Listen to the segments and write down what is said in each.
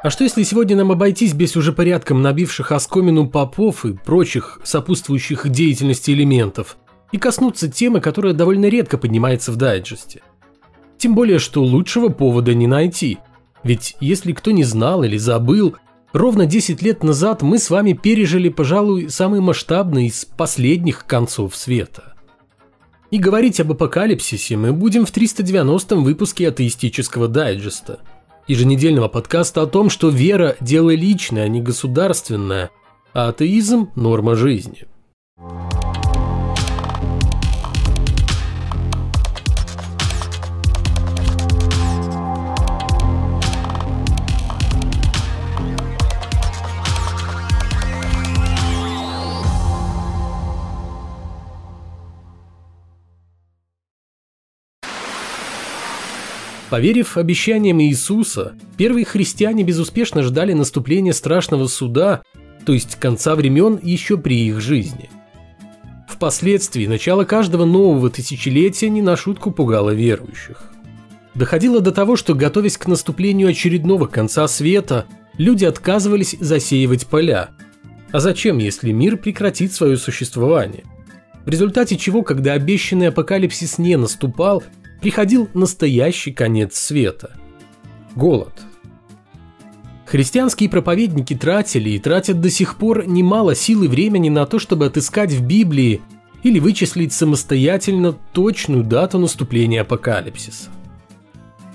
А что если сегодня нам обойтись без уже порядком набивших оскомину попов и прочих сопутствующих деятельности элементов и коснуться темы, которая довольно редко поднимается в дайджесте? Тем более, что лучшего повода не найти. Ведь если кто не знал или забыл, ровно 10 лет назад мы с вами пережили, пожалуй, самый масштабный из последних концов света. И говорить об апокалипсисе мы будем в 390-м выпуске атеистического дайджеста – еженедельного подкаста о том, что вера – дело личное, а не государственное, а атеизм – норма жизни. Поверив обещаниям Иисуса, первые христиане безуспешно ждали наступления страшного суда, то есть конца времен еще при их жизни. Впоследствии начало каждого нового тысячелетия не на шутку пугало верующих. Доходило до того, что, готовясь к наступлению очередного конца света, люди отказывались засеивать поля. А зачем, если мир прекратит свое существование? В результате чего, когда обещанный апокалипсис не наступал, приходил настоящий конец света – голод. Христианские проповедники тратили и тратят до сих пор немало сил и времени на то, чтобы отыскать в Библии или вычислить самостоятельно точную дату наступления апокалипсиса.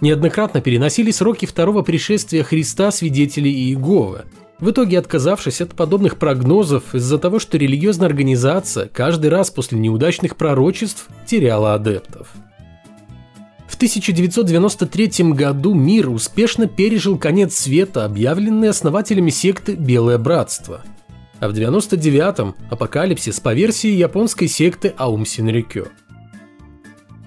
Неоднократно переносили сроки второго пришествия Христа свидетели Иеговы, в итоге отказавшись от подобных прогнозов из-за того, что религиозная организация каждый раз после неудачных пророчеств теряла адептов – в 1993 году мир успешно пережил конец света, объявленный основателями секты Белое Братство. А в 1999-м – апокалипсис по версии японской секты Аум Синрикё.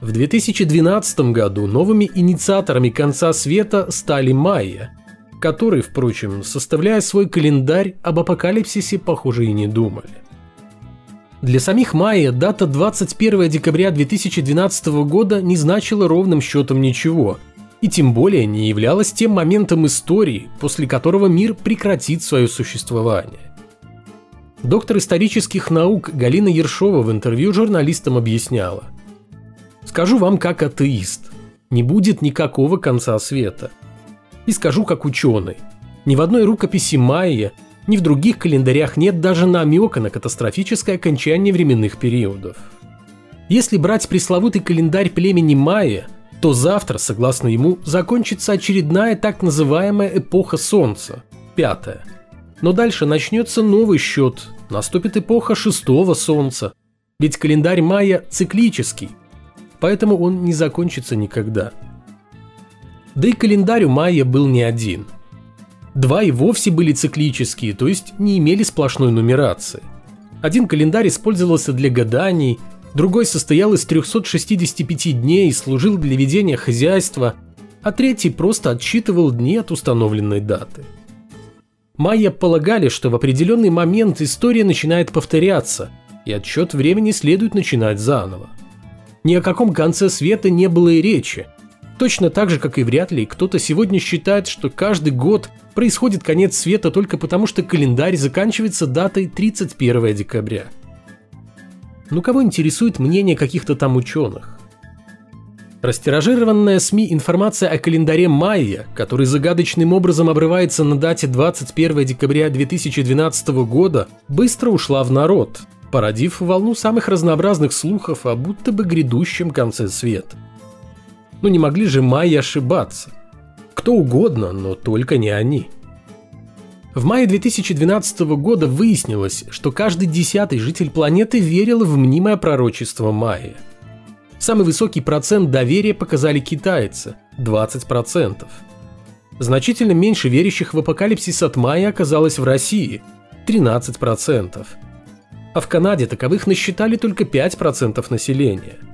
В 2012 году новыми инициаторами конца света стали майя, которые, впрочем, составляя свой календарь, об апокалипсисе, похоже, и не думали. Для самих майя дата 21 декабря 2012 года не значила ровным счетом ничего, и тем более не являлась тем моментом истории, после которого мир прекратит свое существование. Доктор исторических наук Галина Ершова в интервью журналистам объясняла. «Скажу вам как атеист. Не будет никакого конца света. И скажу как ученый. Ни в одной рукописи майя ни в других календарях нет даже намека на катастрофическое окончание временных периодов. Если брать пресловутый календарь племени Майя, то завтра, согласно ему, закончится очередная так называемая эпоха Солнца, пятая. Но дальше начнется новый счет, наступит эпоха шестого Солнца, ведь календарь Майя циклический, поэтому он не закончится никогда. Да и календарь у Майя был не один – Два и вовсе были циклические, то есть не имели сплошной нумерации. Один календарь использовался для гаданий, другой состоял из 365 дней и служил для ведения хозяйства, а третий просто отсчитывал дни от установленной даты. Майя полагали, что в определенный момент история начинает повторяться, и отсчет времени следует начинать заново. Ни о каком конце света не было и речи, Точно так же, как и вряд ли кто-то сегодня считает, что каждый год происходит конец света только потому, что календарь заканчивается датой 31 декабря. Ну кого интересует мнение каких-то там ученых? Растиражированная СМИ информация о календаре майя, который загадочным образом обрывается на дате 21 декабря 2012 года, быстро ушла в народ, породив волну самых разнообразных слухов о будто бы грядущем конце света. Ну не могли же майя ошибаться. Кто угодно, но только не они. В мае 2012 года выяснилось, что каждый десятый житель планеты верил в мнимое пророчество майя. Самый высокий процент доверия показали китайцы – 20%. Значительно меньше верящих в апокалипсис от майя оказалось в России – 13%. А в Канаде таковых насчитали только 5% населения –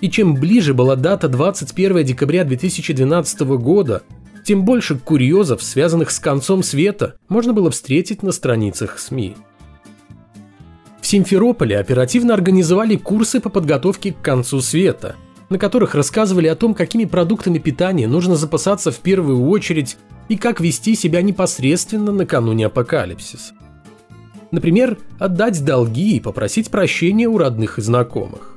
и чем ближе была дата 21 декабря 2012 года, тем больше курьезов, связанных с концом света, можно было встретить на страницах СМИ. В Симферополе оперативно организовали курсы по подготовке к концу света, на которых рассказывали о том, какими продуктами питания нужно запасаться в первую очередь и как вести себя непосредственно накануне апокалипсиса. Например, отдать долги и попросить прощения у родных и знакомых.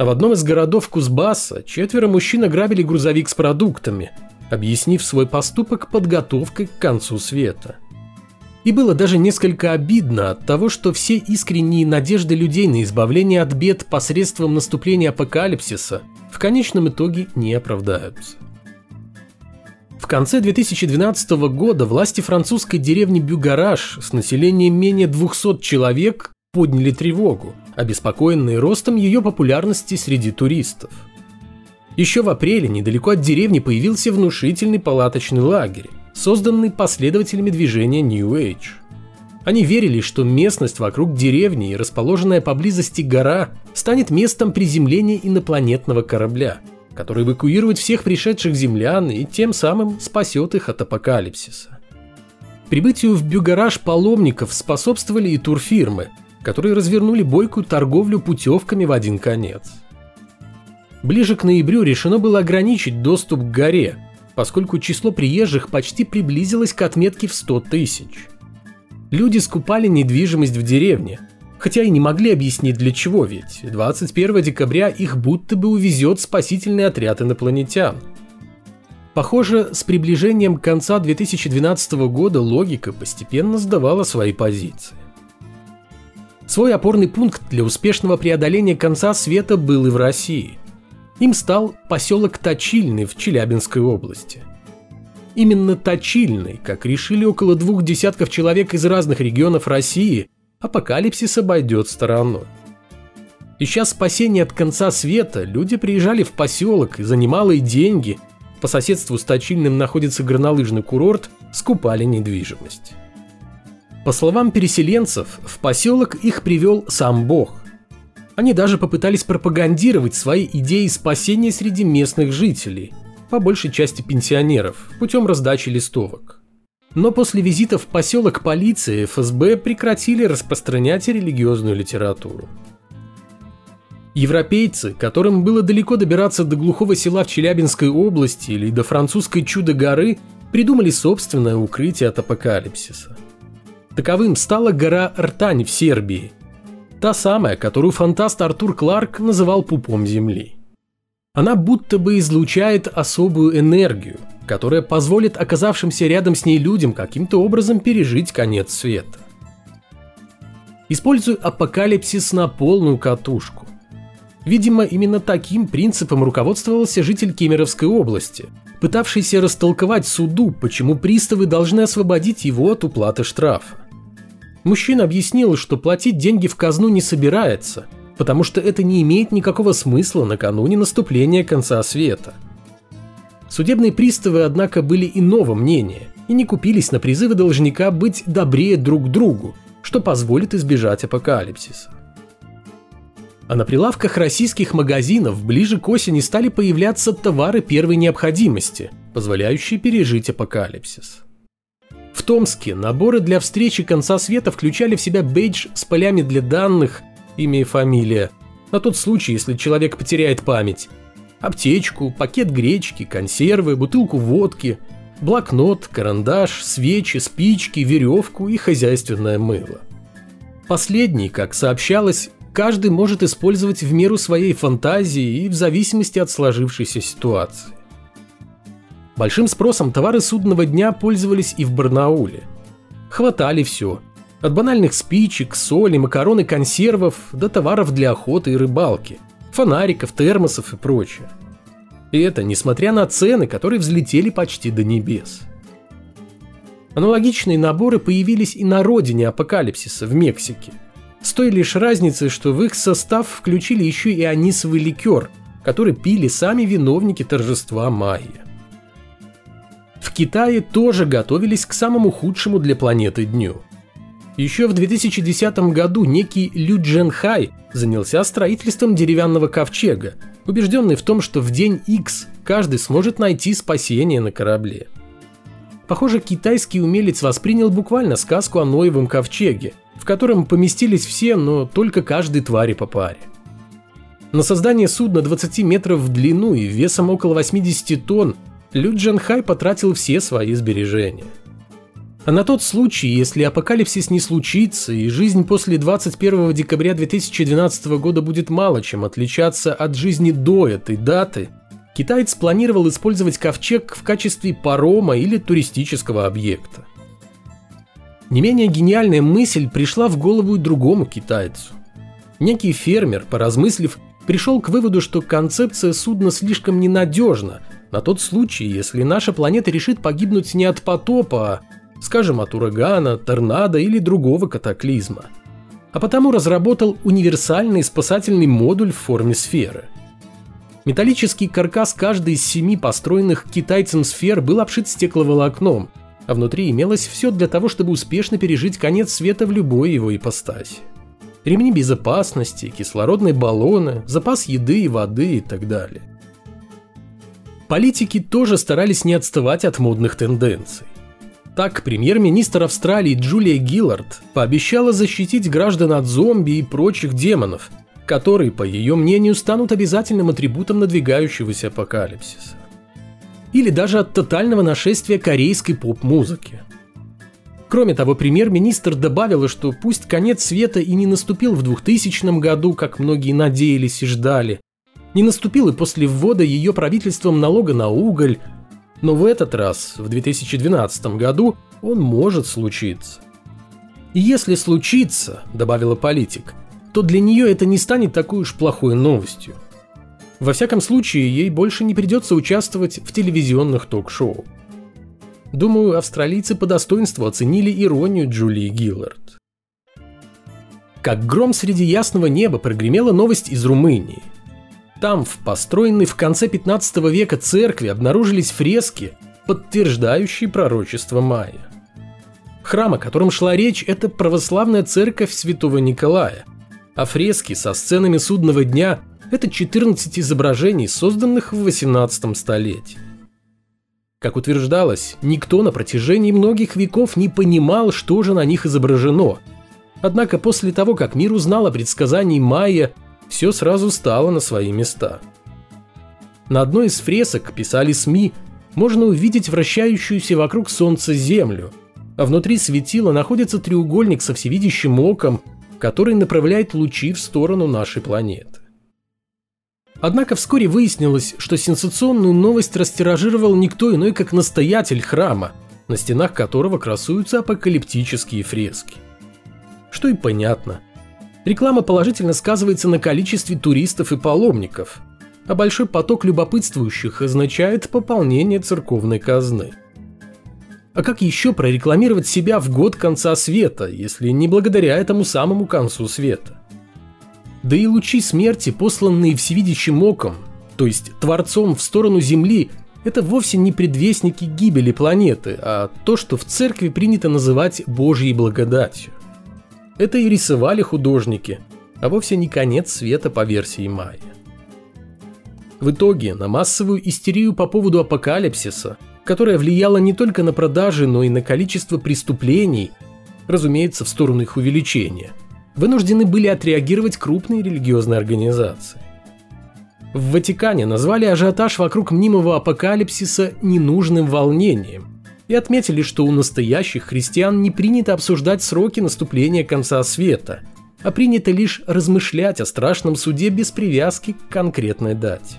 А в одном из городов Кузбасса четверо мужчин ограбили грузовик с продуктами, объяснив свой поступок подготовкой к концу света. И было даже несколько обидно от того, что все искренние надежды людей на избавление от бед посредством наступления апокалипсиса в конечном итоге не оправдаются. В конце 2012 года власти французской деревни Бюгараж с населением менее 200 человек подняли тревогу, обеспокоенные ростом ее популярности среди туристов. Еще в апреле недалеко от деревни появился внушительный палаточный лагерь, созданный последователями движения New Age. Они верили, что местность вокруг деревни и расположенная поблизости гора станет местом приземления инопланетного корабля – который эвакуирует всех пришедших землян и тем самым спасет их от апокалипсиса. Прибытию в Бюгараж паломников способствовали и турфирмы, которые развернули бойкую торговлю путевками в один конец. Ближе к ноябрю решено было ограничить доступ к горе, поскольку число приезжих почти приблизилось к отметке в 100 тысяч. Люди скупали недвижимость в деревне, хотя и не могли объяснить для чего, ведь 21 декабря их будто бы увезет спасительный отряд инопланетян. Похоже, с приближением конца 2012 года логика постепенно сдавала свои позиции. Свой опорный пункт для успешного преодоления конца света был и в России. Им стал поселок Точильный в Челябинской области. Именно Точильный, как решили около двух десятков человек из разных регионов России – апокалипсис обойдет стороной. Ища спасения от конца света, люди приезжали в поселок и за немалые деньги, по соседству с Точильным находится горнолыжный курорт, скупали недвижимость. По словам переселенцев, в поселок их привел сам Бог. Они даже попытались пропагандировать свои идеи спасения среди местных жителей, по большей части пенсионеров, путем раздачи листовок. Но после визита в поселок полиции ФСБ прекратили распространять религиозную литературу. Европейцы, которым было далеко добираться до глухого села в Челябинской области или до французской чудо-горы, придумали собственное укрытие от апокалипсиса. Таковым стала гора Ртань в Сербии. Та самая, которую фантаст Артур Кларк называл пупом Земли. Она будто бы излучает особую энергию, которая позволит оказавшимся рядом с ней людям каким-то образом пережить конец света. Используй апокалипсис на полную катушку. Видимо, именно таким принципом руководствовался житель Кемеровской области, пытавшийся растолковать суду, почему приставы должны освободить его от уплаты штрафа. Мужчина объяснил, что платить деньги в казну не собирается, потому что это не имеет никакого смысла накануне наступления конца света – Судебные приставы, однако, были иного мнения и не купились на призывы должника быть добрее друг другу, что позволит избежать апокалипсиса. А на прилавках российских магазинов ближе к осени стали появляться товары первой необходимости, позволяющие пережить апокалипсис. В Томске наборы для встречи конца света включали в себя бейдж с полями для данных, имя и фамилия, на тот случай, если человек потеряет память, аптечку, пакет гречки, консервы, бутылку водки, блокнот, карандаш, свечи, спички, веревку и хозяйственное мыло. Последний, как сообщалось, каждый может использовать в меру своей фантазии и в зависимости от сложившейся ситуации. Большим спросом товары судного дня пользовались и в Барнауле. Хватали все. От банальных спичек, соли, макароны, консервов до товаров для охоты и рыбалки – фонариков, термосов и прочее. И это несмотря на цены, которые взлетели почти до небес. Аналогичные наборы появились и на родине апокалипсиса в Мексике. С той лишь разницей, что в их состав включили еще и анисовый ликер, который пили сами виновники торжества майя. В Китае тоже готовились к самому худшему для планеты дню – еще в 2010 году некий Лю Джен Хай занялся строительством деревянного ковчега, убежденный в том, что в день X каждый сможет найти спасение на корабле. Похоже, китайский умелец воспринял буквально сказку о Ноевом ковчеге, в котором поместились все, но только каждый твари по паре. На создание судна 20 метров в длину и весом около 80 тонн Лю Джанхай потратил все свои сбережения. А на тот случай, если апокалипсис не случится и жизнь после 21 декабря 2012 года будет мало чем отличаться от жизни до этой даты, китаец планировал использовать ковчег в качестве парома или туристического объекта. Не менее гениальная мысль пришла в голову и другому китайцу. Некий фермер, поразмыслив, пришел к выводу, что концепция судна слишком ненадежна на тот случай, если наша планета решит погибнуть не от потопа, а, скажем, от урагана, торнадо или другого катаклизма. А потому разработал универсальный спасательный модуль в форме сферы. Металлический каркас каждой из семи построенных китайцем сфер был обшит стекловолокном, а внутри имелось все для того, чтобы успешно пережить конец света в любой его ипостаси ремни безопасности, кислородные баллоны, запас еды и воды и так далее. Политики тоже старались не отставать от модных тенденций. Так, премьер-министр Австралии Джулия Гиллард пообещала защитить граждан от зомби и прочих демонов, которые, по ее мнению, станут обязательным атрибутом надвигающегося апокалипсиса. Или даже от тотального нашествия корейской поп-музыки – Кроме того, премьер-министр добавила, что пусть конец света и не наступил в 2000 году, как многие надеялись и ждали, не наступил и после ввода ее правительством налога на уголь, но в этот раз, в 2012 году, он может случиться. И если случится, добавила политик, то для нее это не станет такой уж плохой новостью. Во всяком случае, ей больше не придется участвовать в телевизионных ток-шоу. Думаю, австралийцы по достоинству оценили иронию Джулии Гиллард. Как гром среди ясного неба прогремела новость из Румынии. Там, в построенной в конце 15 века церкви, обнаружились фрески, подтверждающие пророчество Майя. Храм, о котором шла речь, это православная церковь святого Николая, а фрески со сценами судного дня – это 14 изображений, созданных в 18 столетии. Как утверждалось, никто на протяжении многих веков не понимал, что же на них изображено. Однако после того, как мир узнал о предсказании Майя, все сразу стало на свои места. На одной из фресок, писали СМИ, можно увидеть вращающуюся вокруг Солнца Землю, а внутри светила находится треугольник со всевидящим оком, который направляет лучи в сторону нашей планеты. Однако вскоре выяснилось, что сенсационную новость растиражировал никто иной, как настоятель храма, на стенах которого красуются апокалиптические фрески. Что и понятно. Реклама положительно сказывается на количестве туристов и паломников, а большой поток любопытствующих означает пополнение церковной казны. А как еще прорекламировать себя в год конца света, если не благодаря этому самому концу света? Да и лучи смерти, посланные всевидящим оком, то есть Творцом в сторону Земли, это вовсе не предвестники гибели планеты, а то, что в церкви принято называть Божьей благодатью. Это и рисовали художники, а вовсе не конец света по версии Майя. В итоге на массовую истерию по поводу апокалипсиса, которая влияла не только на продажи, но и на количество преступлений, разумеется, в сторону их увеличения – вынуждены были отреагировать крупные религиозные организации. В Ватикане назвали ажиотаж вокруг мнимого апокалипсиса ненужным волнением и отметили, что у настоящих христиан не принято обсуждать сроки наступления конца света, а принято лишь размышлять о страшном суде без привязки к конкретной дате.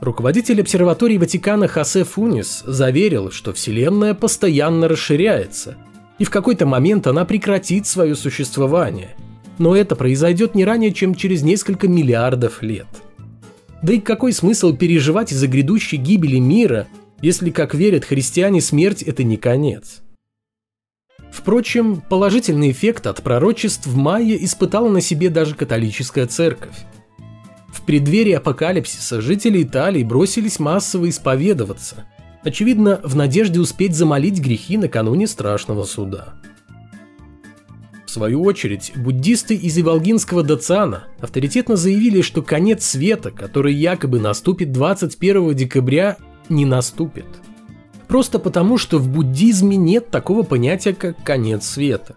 Руководитель обсерватории Ватикана Хосе Фунис заверил, что Вселенная постоянно расширяется – и в какой-то момент она прекратит свое существование. Но это произойдет не ранее, чем через несколько миллиардов лет. Да и какой смысл переживать из-за грядущей гибели мира, если, как верят христиане, смерть – это не конец? Впрочем, положительный эффект от пророчеств в мае испытала на себе даже католическая церковь. В преддверии апокалипсиса жители Италии бросились массово исповедоваться – очевидно, в надежде успеть замолить грехи накануне страшного суда. В свою очередь, буддисты из Иволгинского Дацана авторитетно заявили, что конец света, который якобы наступит 21 декабря, не наступит. Просто потому, что в буддизме нет такого понятия, как конец света.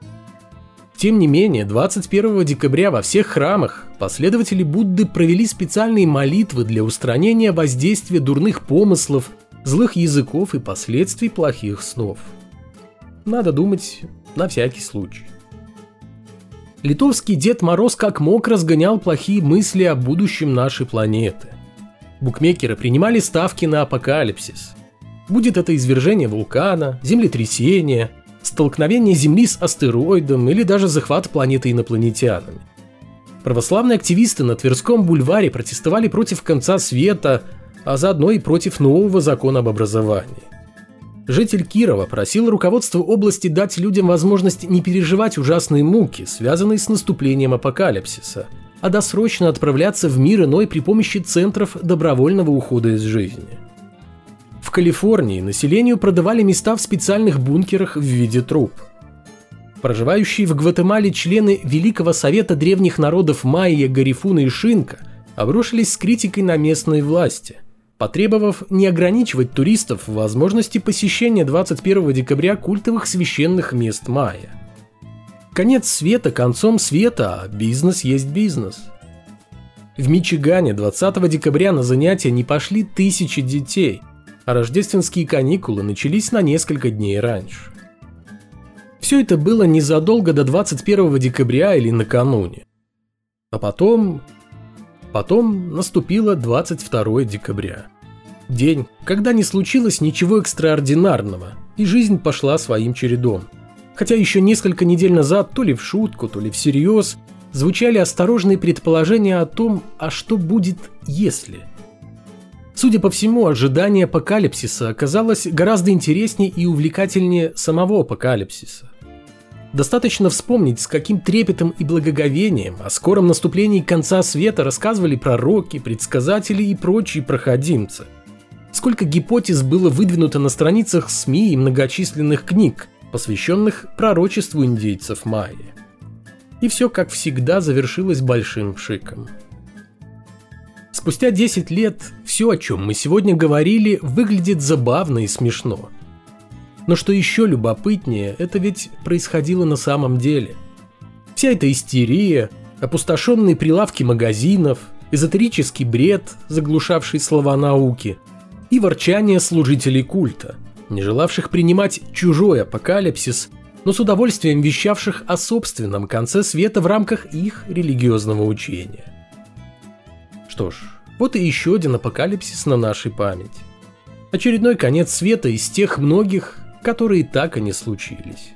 Тем не менее, 21 декабря во всех храмах последователи Будды провели специальные молитвы для устранения воздействия дурных помыслов злых языков и последствий плохих снов. Надо думать на всякий случай. Литовский Дед Мороз как мог разгонял плохие мысли о будущем нашей планеты. Букмекеры принимали ставки на апокалипсис. Будет это извержение вулкана, землетрясение, столкновение Земли с астероидом или даже захват планеты инопланетянами. Православные активисты на Тверском бульваре протестовали против конца света, а заодно и против нового закона об образовании. Житель Кирова просил руководство области дать людям возможность не переживать ужасные муки, связанные с наступлением апокалипсиса, а досрочно отправляться в мир иной при помощи центров добровольного ухода из жизни. В Калифорнии населению продавали места в специальных бункерах в виде труб. Проживающие в Гватемале члены Великого Совета древних народов Майя, Гарифуна и Шинка обрушились с критикой на местные власти – потребовав не ограничивать туристов в возможности посещения 21 декабря культовых священных мест майя. Конец света концом света, а бизнес есть бизнес. В Мичигане 20 декабря на занятия не пошли тысячи детей, а рождественские каникулы начались на несколько дней раньше. Все это было незадолго до 21 декабря или накануне. А потом Потом наступило 22 декабря. День, когда не случилось ничего экстраординарного, и жизнь пошла своим чередом. Хотя еще несколько недель назад, то ли в шутку, то ли всерьез, звучали осторожные предположения о том, а что будет если. Судя по всему, ожидание апокалипсиса оказалось гораздо интереснее и увлекательнее самого апокалипсиса. Достаточно вспомнить, с каким трепетом и благоговением о скором наступлении конца света рассказывали пророки, предсказатели и прочие проходимцы. Сколько гипотез было выдвинуто на страницах СМИ и многочисленных книг, посвященных пророчеству индейцев майя. И все, как всегда, завершилось большим пшиком. Спустя 10 лет все, о чем мы сегодня говорили, выглядит забавно и смешно – но что еще любопытнее, это ведь происходило на самом деле. Вся эта истерия, опустошенные прилавки магазинов, эзотерический бред, заглушавший слова науки, и ворчание служителей культа, не желавших принимать чужой апокалипсис, но с удовольствием вещавших о собственном конце света в рамках их религиозного учения. Что ж, вот и еще один апокалипсис на нашей память. Очередной конец света из тех многих, которые так и не случились.